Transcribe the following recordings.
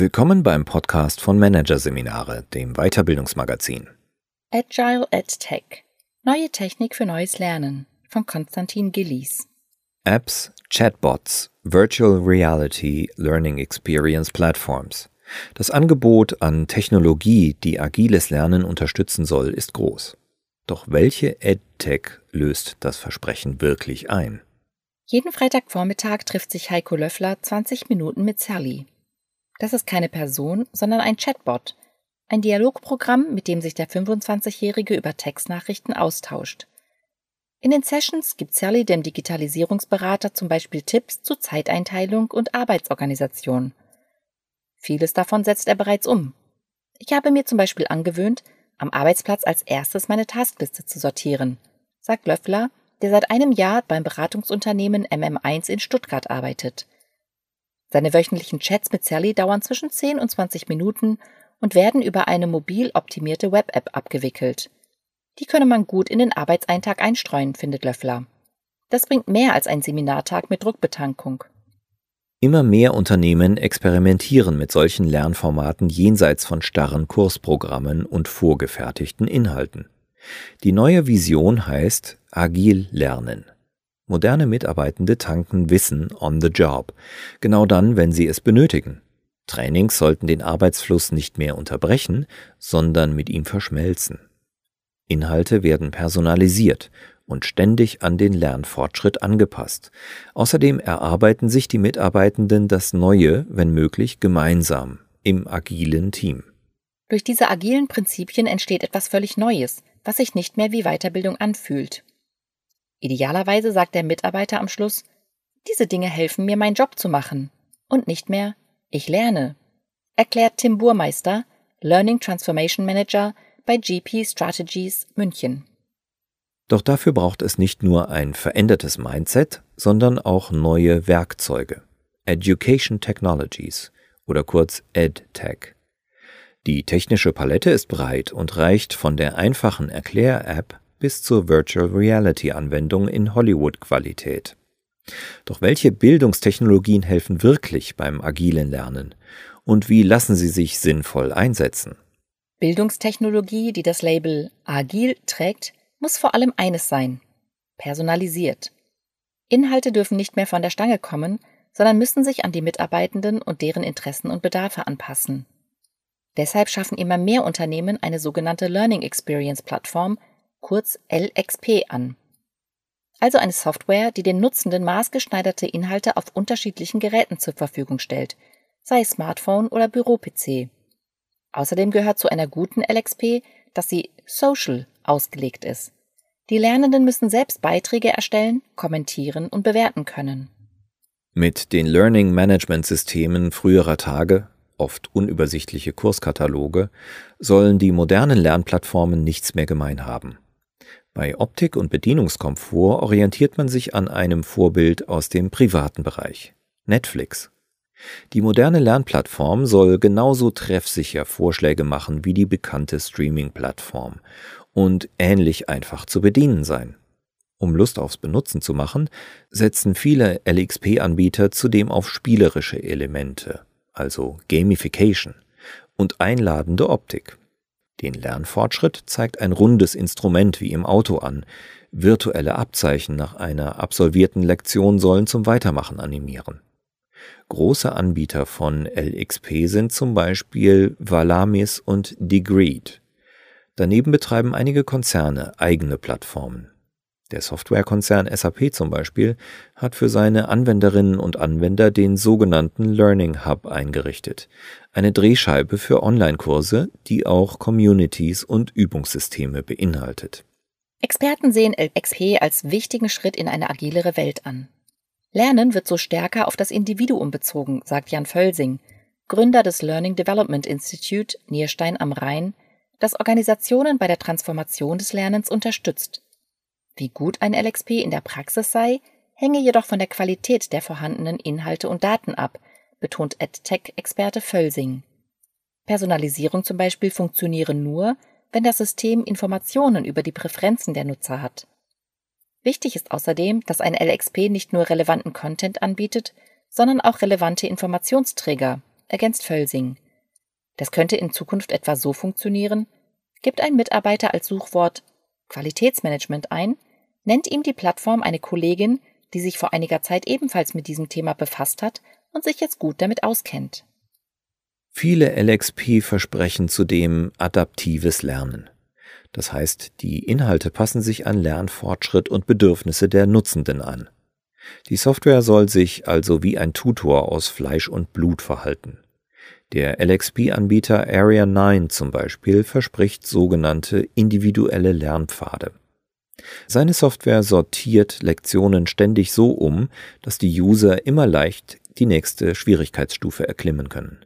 Willkommen beim Podcast von Managerseminare, dem Weiterbildungsmagazin. Agile EdTech. Neue Technik für neues Lernen von Konstantin Gillies. Apps, Chatbots, Virtual Reality Learning Experience Platforms. Das Angebot an Technologie, die agiles Lernen unterstützen soll, ist groß. Doch welche EdTech löst das Versprechen wirklich ein? Jeden Freitagvormittag trifft sich Heiko Löffler 20 Minuten mit Sally. Das ist keine Person, sondern ein Chatbot, ein Dialogprogramm, mit dem sich der 25-Jährige über Textnachrichten austauscht. In den Sessions gibt Sally dem Digitalisierungsberater zum Beispiel Tipps zu Zeiteinteilung und Arbeitsorganisation. Vieles davon setzt er bereits um. Ich habe mir zum Beispiel angewöhnt, am Arbeitsplatz als erstes meine Taskliste zu sortieren, sagt Löffler, der seit einem Jahr beim Beratungsunternehmen MM1 in Stuttgart arbeitet. Seine wöchentlichen Chats mit Sally dauern zwischen 10 und 20 Minuten und werden über eine mobil optimierte Web-App abgewickelt. Die könne man gut in den Arbeitseintag einstreuen, findet Löffler. Das bringt mehr als ein Seminartag mit Druckbetankung. Immer mehr Unternehmen experimentieren mit solchen Lernformaten jenseits von starren Kursprogrammen und vorgefertigten Inhalten. Die neue Vision heißt Agil lernen. Moderne Mitarbeitende tanken Wissen on the job, genau dann, wenn sie es benötigen. Trainings sollten den Arbeitsfluss nicht mehr unterbrechen, sondern mit ihm verschmelzen. Inhalte werden personalisiert und ständig an den Lernfortschritt angepasst. Außerdem erarbeiten sich die Mitarbeitenden das Neue, wenn möglich, gemeinsam im agilen Team. Durch diese agilen Prinzipien entsteht etwas völlig Neues, was sich nicht mehr wie Weiterbildung anfühlt. Idealerweise sagt der Mitarbeiter am Schluss, diese Dinge helfen mir, meinen Job zu machen und nicht mehr, ich lerne, erklärt Tim Burmeister, Learning Transformation Manager bei GP Strategies München. Doch dafür braucht es nicht nur ein verändertes Mindset, sondern auch neue Werkzeuge. Education Technologies oder kurz EdTech. Die technische Palette ist breit und reicht von der einfachen Erklär-App bis zur Virtual Reality Anwendung in Hollywood-Qualität. Doch welche Bildungstechnologien helfen wirklich beim agilen Lernen? Und wie lassen sie sich sinnvoll einsetzen? Bildungstechnologie, die das Label agil trägt, muss vor allem eines sein personalisiert. Inhalte dürfen nicht mehr von der Stange kommen, sondern müssen sich an die Mitarbeitenden und deren Interessen und Bedarfe anpassen. Deshalb schaffen immer mehr Unternehmen eine sogenannte Learning Experience Plattform, kurz LXP, an. Also eine Software, die den Nutzenden maßgeschneiderte Inhalte auf unterschiedlichen Geräten zur Verfügung stellt, sei Smartphone oder Büro-PC. Außerdem gehört zu einer guten LXP, dass sie social ausgelegt ist. Die Lernenden müssen selbst Beiträge erstellen, kommentieren und bewerten können. Mit den Learning Management Systemen früherer Tage, oft unübersichtliche Kurskataloge, sollen die modernen Lernplattformen nichts mehr gemein haben. Bei Optik und Bedienungskomfort orientiert man sich an einem Vorbild aus dem privaten Bereich Netflix. Die moderne Lernplattform soll genauso treffsicher Vorschläge machen wie die bekannte Streaming-Plattform und ähnlich einfach zu bedienen sein. Um Lust aufs Benutzen zu machen, setzen viele LXP-Anbieter zudem auf spielerische Elemente, also Gamification, und einladende Optik. Den Lernfortschritt zeigt ein rundes Instrument wie im Auto an. Virtuelle Abzeichen nach einer absolvierten Lektion sollen zum Weitermachen animieren. Große Anbieter von LXP sind zum Beispiel Valamis und Degreed. Daneben betreiben einige Konzerne eigene Plattformen. Der Softwarekonzern SAP zum Beispiel hat für seine Anwenderinnen und Anwender den sogenannten Learning Hub eingerichtet, eine Drehscheibe für Online-Kurse, die auch Communities und Übungssysteme beinhaltet. Experten sehen LXP als wichtigen Schritt in eine agilere Welt an. Lernen wird so stärker auf das Individuum bezogen, sagt Jan Völsing, Gründer des Learning Development Institute Nierstein am Rhein, das Organisationen bei der Transformation des Lernens unterstützt. Wie gut ein LXP in der Praxis sei, hänge jedoch von der Qualität der vorhandenen Inhalte und Daten ab, betont EdTech-Experte Völsing. Personalisierung zum Beispiel funktioniere nur, wenn das System Informationen über die Präferenzen der Nutzer hat. Wichtig ist außerdem, dass ein LXP nicht nur relevanten Content anbietet, sondern auch relevante Informationsträger, ergänzt Völsing. Das könnte in Zukunft etwa so funktionieren, gibt ein Mitarbeiter als Suchwort Qualitätsmanagement ein, nennt ihm die Plattform eine Kollegin, die sich vor einiger Zeit ebenfalls mit diesem Thema befasst hat und sich jetzt gut damit auskennt. Viele LXP versprechen zudem adaptives Lernen. Das heißt, die Inhalte passen sich an Lernfortschritt und Bedürfnisse der Nutzenden an. Die Software soll sich also wie ein Tutor aus Fleisch und Blut verhalten. Der LXP-Anbieter Area 9 zum Beispiel verspricht sogenannte individuelle Lernpfade. Seine Software sortiert Lektionen ständig so um, dass die User immer leicht die nächste Schwierigkeitsstufe erklimmen können.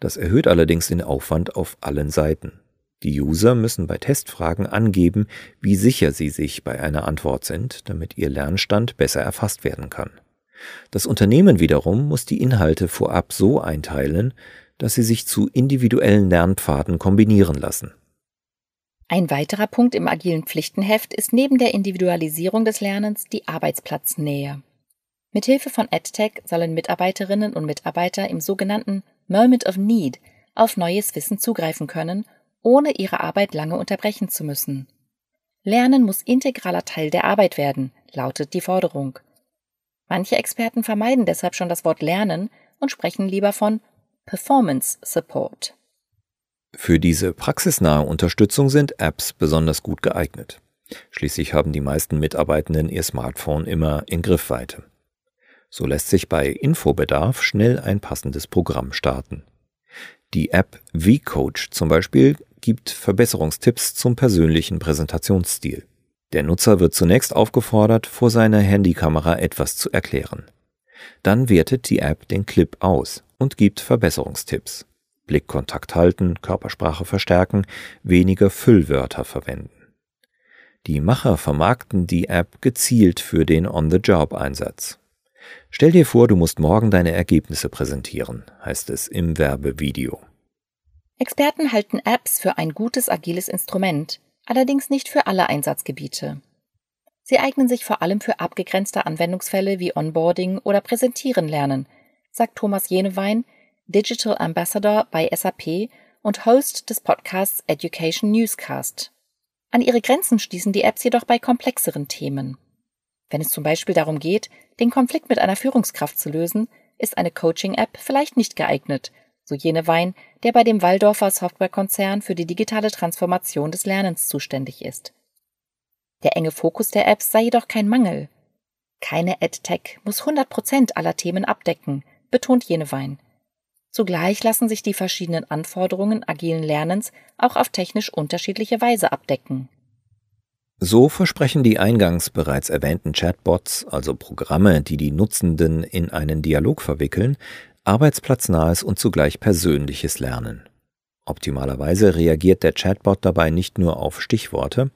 Das erhöht allerdings den Aufwand auf allen Seiten. Die User müssen bei Testfragen angeben, wie sicher sie sich bei einer Antwort sind, damit ihr Lernstand besser erfasst werden kann. Das Unternehmen wiederum muss die Inhalte vorab so einteilen, dass sie sich zu individuellen Lernpfaden kombinieren lassen. Ein weiterer Punkt im agilen Pflichtenheft ist neben der Individualisierung des Lernens die Arbeitsplatznähe. Mithilfe von EdTech sollen Mitarbeiterinnen und Mitarbeiter im sogenannten Moment of Need auf neues Wissen zugreifen können, ohne ihre Arbeit lange unterbrechen zu müssen. Lernen muss integraler Teil der Arbeit werden, lautet die Forderung. Manche Experten vermeiden deshalb schon das Wort Lernen und sprechen lieber von Performance Support. Für diese praxisnahe Unterstützung sind Apps besonders gut geeignet. Schließlich haben die meisten Mitarbeitenden ihr Smartphone immer in Griffweite. So lässt sich bei Infobedarf schnell ein passendes Programm starten. Die App vCoach zum Beispiel gibt Verbesserungstipps zum persönlichen Präsentationsstil. Der Nutzer wird zunächst aufgefordert, vor seiner Handykamera etwas zu erklären. Dann wertet die App den Clip aus und gibt Verbesserungstipps. Blickkontakt halten, Körpersprache verstärken, weniger Füllwörter verwenden. Die Macher vermarkten die App gezielt für den On-the-Job-Einsatz. Stell dir vor, du musst morgen deine Ergebnisse präsentieren, heißt es im Werbevideo. Experten halten Apps für ein gutes agiles Instrument, allerdings nicht für alle Einsatzgebiete. Sie eignen sich vor allem für abgegrenzte Anwendungsfälle wie Onboarding oder Präsentieren lernen, sagt Thomas Jenewein, Digital Ambassador bei SAP und Host des Podcasts Education Newscast. An ihre Grenzen stießen die Apps jedoch bei komplexeren Themen. Wenn es zum Beispiel darum geht, den Konflikt mit einer Führungskraft zu lösen, ist eine Coaching-App vielleicht nicht geeignet, so jene Wein, der bei dem Waldorfer Softwarekonzern für die digitale Transformation des Lernens zuständig ist. Der enge Fokus der Apps sei jedoch kein Mangel. Keine EdTech muss 100 Prozent aller Themen abdecken, betont jene Wein. Zugleich lassen sich die verschiedenen Anforderungen agilen Lernens auch auf technisch unterschiedliche Weise abdecken. So versprechen die eingangs bereits erwähnten Chatbots, also Programme, die die Nutzenden in einen Dialog verwickeln, arbeitsplatznahes und zugleich persönliches Lernen. Optimalerweise reagiert der Chatbot dabei nicht nur auf Stichworte,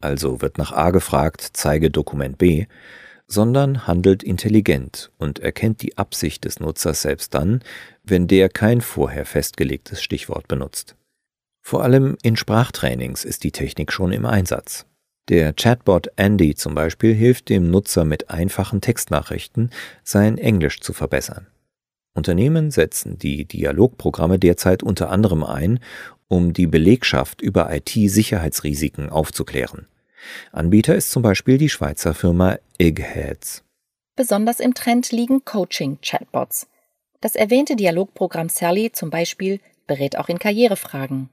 also wird nach A gefragt, zeige Dokument B, sondern handelt intelligent und erkennt die Absicht des Nutzers selbst dann, wenn der kein vorher festgelegtes Stichwort benutzt. Vor allem in Sprachtrainings ist die Technik schon im Einsatz. Der Chatbot Andy zum Beispiel hilft dem Nutzer mit einfachen Textnachrichten, sein Englisch zu verbessern. Unternehmen setzen die Dialogprogramme derzeit unter anderem ein, um die Belegschaft über IT-Sicherheitsrisiken aufzuklären. Anbieter ist zum Beispiel die Schweizer Firma Eggheads. Besonders im Trend liegen Coaching-Chatbots. Das erwähnte Dialogprogramm Sally zum Beispiel berät auch in Karrierefragen.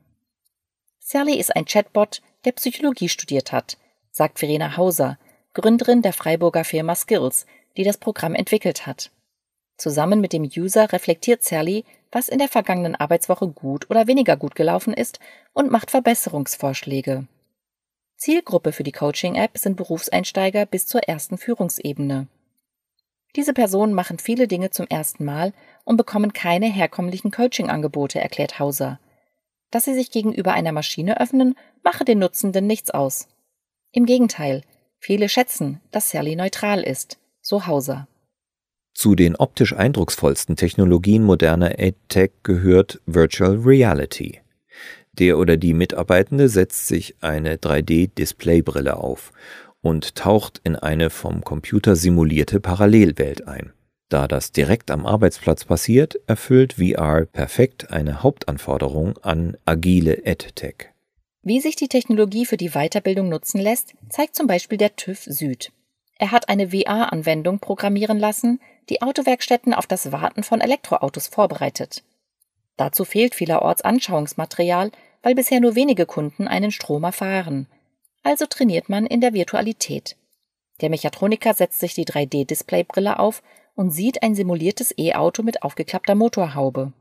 Sally ist ein Chatbot, der Psychologie studiert hat, sagt Verena Hauser, Gründerin der Freiburger Firma Skills, die das Programm entwickelt hat. Zusammen mit dem User reflektiert Sally, was in der vergangenen Arbeitswoche gut oder weniger gut gelaufen ist und macht Verbesserungsvorschläge. Zielgruppe für die Coaching-App sind Berufseinsteiger bis zur ersten Führungsebene. Diese Personen machen viele Dinge zum ersten Mal und bekommen keine herkömmlichen Coaching-Angebote, erklärt Hauser. Dass sie sich gegenüber einer Maschine öffnen, mache den Nutzenden nichts aus. Im Gegenteil, viele schätzen, dass Sally neutral ist, so Hauser. Zu den optisch eindrucksvollsten Technologien moderner EdTech gehört Virtual Reality. Der oder die Mitarbeitende setzt sich eine 3D-Displaybrille auf und taucht in eine vom Computer simulierte Parallelwelt ein. Da das direkt am Arbeitsplatz passiert, erfüllt VR perfekt eine Hauptanforderung an agile EdTech. Wie sich die Technologie für die Weiterbildung nutzen lässt, zeigt zum Beispiel der TÜV Süd. Er hat eine VR-Anwendung programmieren lassen, die Autowerkstätten auf das Warten von Elektroautos vorbereitet. Dazu fehlt vielerorts Anschauungsmaterial, weil bisher nur wenige Kunden einen Stromer fahren. Also trainiert man in der Virtualität. Der Mechatroniker setzt sich die 3D-Displaybrille auf und sieht ein simuliertes E-Auto mit aufgeklappter Motorhaube.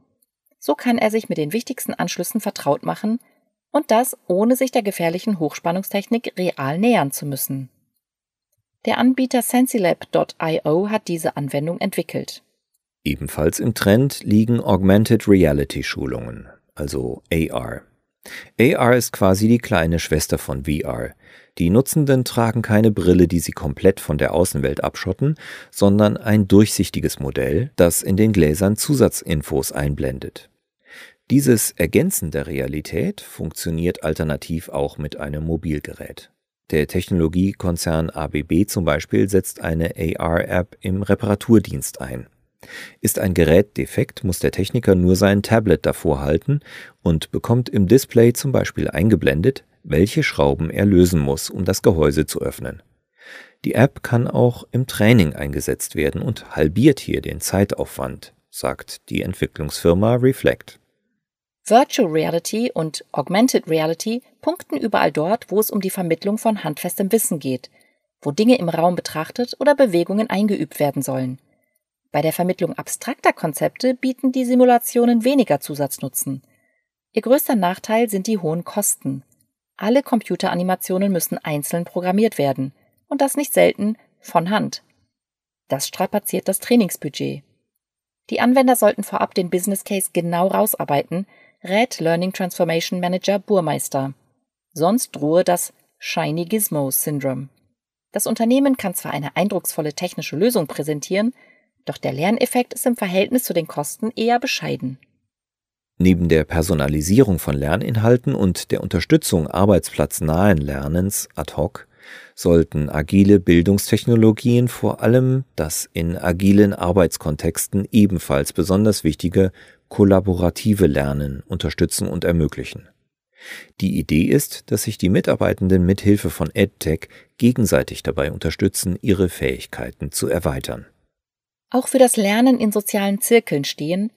So kann er sich mit den wichtigsten Anschlüssen vertraut machen und das ohne sich der gefährlichen Hochspannungstechnik real nähern zu müssen. Der Anbieter Sensilab.io hat diese Anwendung entwickelt. Ebenfalls im Trend liegen Augmented Reality Schulungen, also AR. AR ist quasi die kleine Schwester von VR. Die Nutzenden tragen keine Brille, die sie komplett von der Außenwelt abschotten, sondern ein durchsichtiges Modell, das in den Gläsern Zusatzinfos einblendet. Dieses Ergänzen der Realität funktioniert alternativ auch mit einem Mobilgerät. Der Technologiekonzern ABB zum Beispiel setzt eine AR-App im Reparaturdienst ein. Ist ein Gerät defekt, muss der Techniker nur sein Tablet davor halten und bekommt im Display zum Beispiel eingeblendet, welche Schrauben er lösen muss, um das Gehäuse zu öffnen. Die App kann auch im Training eingesetzt werden und halbiert hier den Zeitaufwand, sagt die Entwicklungsfirma Reflect. Virtual Reality und Augmented Reality punkten überall dort, wo es um die Vermittlung von handfestem Wissen geht, wo Dinge im Raum betrachtet oder Bewegungen eingeübt werden sollen. Bei der Vermittlung abstrakter Konzepte bieten die Simulationen weniger Zusatznutzen. Ihr größter Nachteil sind die hohen Kosten. Alle Computeranimationen müssen einzeln programmiert werden und das nicht selten von Hand. Das strapaziert das Trainingsbudget. Die Anwender sollten vorab den Business Case genau rausarbeiten, rät Learning Transformation Manager Burmeister. Sonst drohe das Shiny Gizmo Syndrome. Das Unternehmen kann zwar eine eindrucksvolle technische Lösung präsentieren, doch der Lerneffekt ist im Verhältnis zu den Kosten eher bescheiden. Neben der Personalisierung von Lerninhalten und der Unterstützung arbeitsplatznahen Lernens ad hoc sollten agile Bildungstechnologien vor allem das in agilen Arbeitskontexten ebenfalls besonders wichtige kollaborative Lernen unterstützen und ermöglichen. Die Idee ist, dass sich die Mitarbeitenden mit Hilfe von EdTech gegenseitig dabei unterstützen, ihre Fähigkeiten zu erweitern. Auch für das Lernen in sozialen Zirkeln stehen,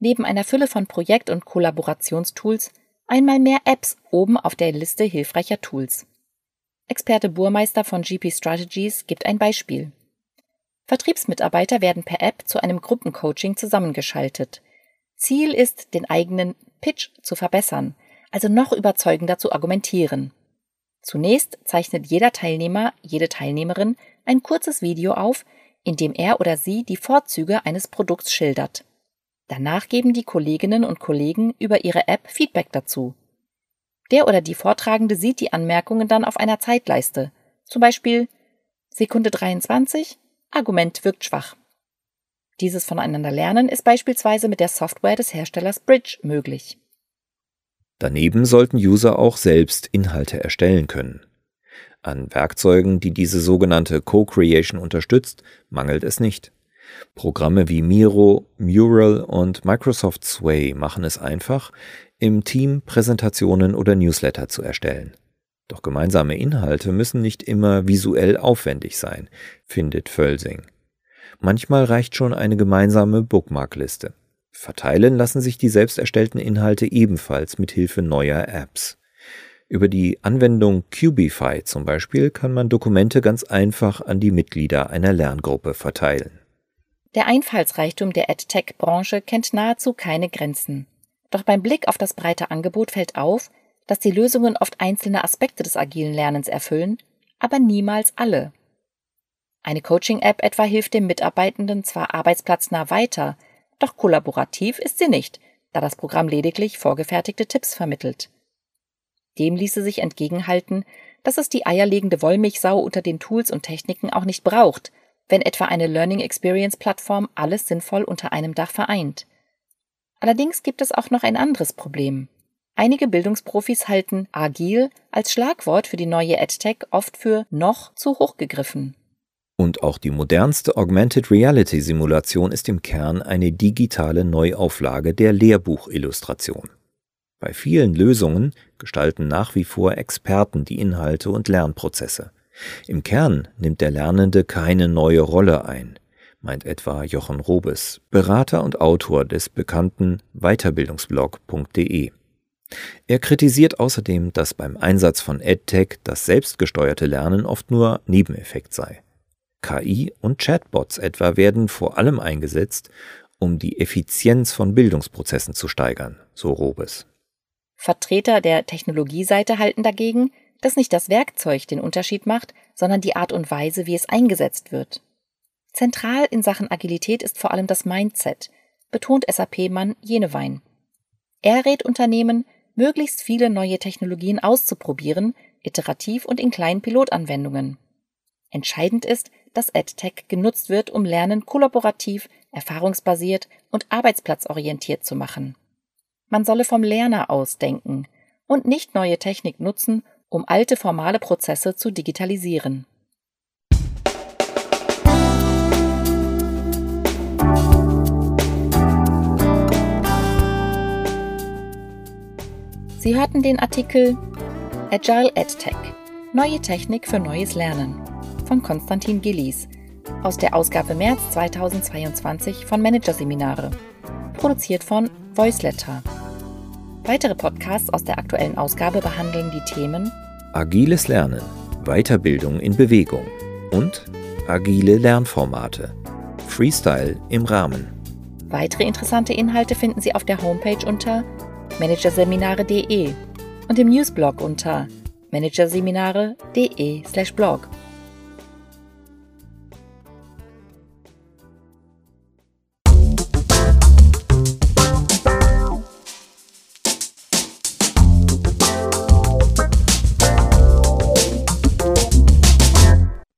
neben einer Fülle von Projekt- und Kollaborationstools, einmal mehr Apps oben auf der Liste hilfreicher Tools. Experte Burmeister von GP Strategies gibt ein Beispiel. Vertriebsmitarbeiter werden per App zu einem Gruppencoaching zusammengeschaltet. Ziel ist, den eigenen Pitch zu verbessern, also noch überzeugender zu argumentieren. Zunächst zeichnet jeder Teilnehmer, jede Teilnehmerin ein kurzes Video auf, indem er oder sie die Vorzüge eines Produkts schildert. Danach geben die Kolleginnen und Kollegen über ihre App Feedback dazu. Der oder die Vortragende sieht die Anmerkungen dann auf einer Zeitleiste. Zum Beispiel Sekunde 23, Argument wirkt schwach. Dieses voneinander lernen ist beispielsweise mit der Software des Herstellers Bridge möglich. Daneben sollten User auch selbst Inhalte erstellen können. An Werkzeugen, die diese sogenannte Co-Creation unterstützt, mangelt es nicht. Programme wie Miro, Mural und Microsoft Sway machen es einfach, im Team Präsentationen oder Newsletter zu erstellen. Doch gemeinsame Inhalte müssen nicht immer visuell aufwendig sein, findet Völsing. Manchmal reicht schon eine gemeinsame Bookmarkliste. Verteilen lassen sich die selbst erstellten Inhalte ebenfalls mit Hilfe neuer Apps. Über die Anwendung Cubify zum Beispiel kann man Dokumente ganz einfach an die Mitglieder einer Lerngruppe verteilen. Der Einfallsreichtum der EdTech-Branche kennt nahezu keine Grenzen. Doch beim Blick auf das breite Angebot fällt auf, dass die Lösungen oft einzelne Aspekte des agilen Lernens erfüllen, aber niemals alle. Eine Coaching-App etwa hilft dem Mitarbeitenden zwar arbeitsplatznah weiter, doch kollaborativ ist sie nicht, da das Programm lediglich vorgefertigte Tipps vermittelt. Dem ließe sich entgegenhalten, dass es die eierlegende Wollmilchsau unter den Tools und Techniken auch nicht braucht, wenn etwa eine Learning Experience Plattform alles sinnvoll unter einem Dach vereint. Allerdings gibt es auch noch ein anderes Problem. Einige Bildungsprofis halten agil als Schlagwort für die neue EdTech oft für noch zu hoch gegriffen. Und auch die modernste Augmented Reality Simulation ist im Kern eine digitale Neuauflage der Lehrbuchillustration. Bei vielen Lösungen gestalten nach wie vor Experten die Inhalte und Lernprozesse. Im Kern nimmt der Lernende keine neue Rolle ein, meint etwa Jochen Robes, Berater und Autor des bekannten Weiterbildungsblog.de. Er kritisiert außerdem, dass beim Einsatz von EdTech das selbstgesteuerte Lernen oft nur Nebeneffekt sei. KI und Chatbots etwa werden vor allem eingesetzt, um die Effizienz von Bildungsprozessen zu steigern, so Robes. Vertreter der Technologieseite halten dagegen, dass nicht das Werkzeug den Unterschied macht, sondern die Art und Weise, wie es eingesetzt wird. Zentral in Sachen Agilität ist vor allem das Mindset, betont SAP-Mann Jenewein. Er rät Unternehmen, möglichst viele neue Technologien auszuprobieren, iterativ und in kleinen Pilotanwendungen. Entscheidend ist, dass EdTech genutzt wird, um Lernen kollaborativ, erfahrungsbasiert und arbeitsplatzorientiert zu machen. Man solle vom Lerner aus denken und nicht neue Technik nutzen, um alte formale Prozesse zu digitalisieren. Sie hörten den Artikel Agile EdTech – Neue Technik für neues Lernen von Konstantin Gillies aus der Ausgabe März 2022 von Managerseminare, produziert von Voiceletter. Weitere Podcasts aus der aktuellen Ausgabe behandeln die Themen Agiles Lernen, Weiterbildung in Bewegung und agile Lernformate, Freestyle im Rahmen. Weitere interessante Inhalte finden Sie auf der Homepage unter managerseminare.de und im Newsblog unter managerseminare.de/blog.